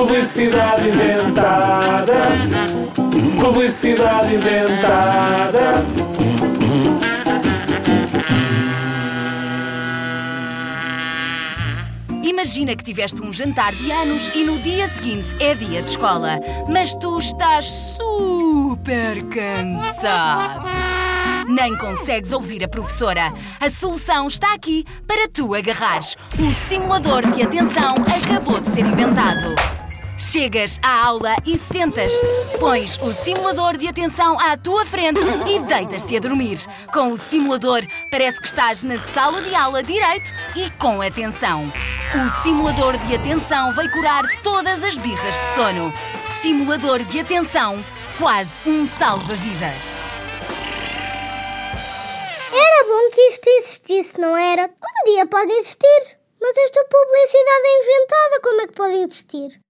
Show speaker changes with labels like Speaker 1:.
Speaker 1: Publicidade inventada. Publicidade inventada.
Speaker 2: Imagina que tiveste um jantar de anos e no dia seguinte é dia de escola, mas tu estás super cansado. Nem consegues ouvir a professora. A solução está aqui para tu agarrares. O simulador de atenção acabou de ser inventado. Chegas à aula e sentas-te. Pões o simulador de atenção à tua frente e deitas-te a dormir. Com o simulador, parece que estás na sala de aula direito e com atenção. O simulador de atenção vai curar todas as birras de sono. Simulador de atenção, quase um salva-vidas.
Speaker 3: Era bom que isto existisse, não era? Um dia pode existir. Mas esta publicidade é inventada, como é que pode existir?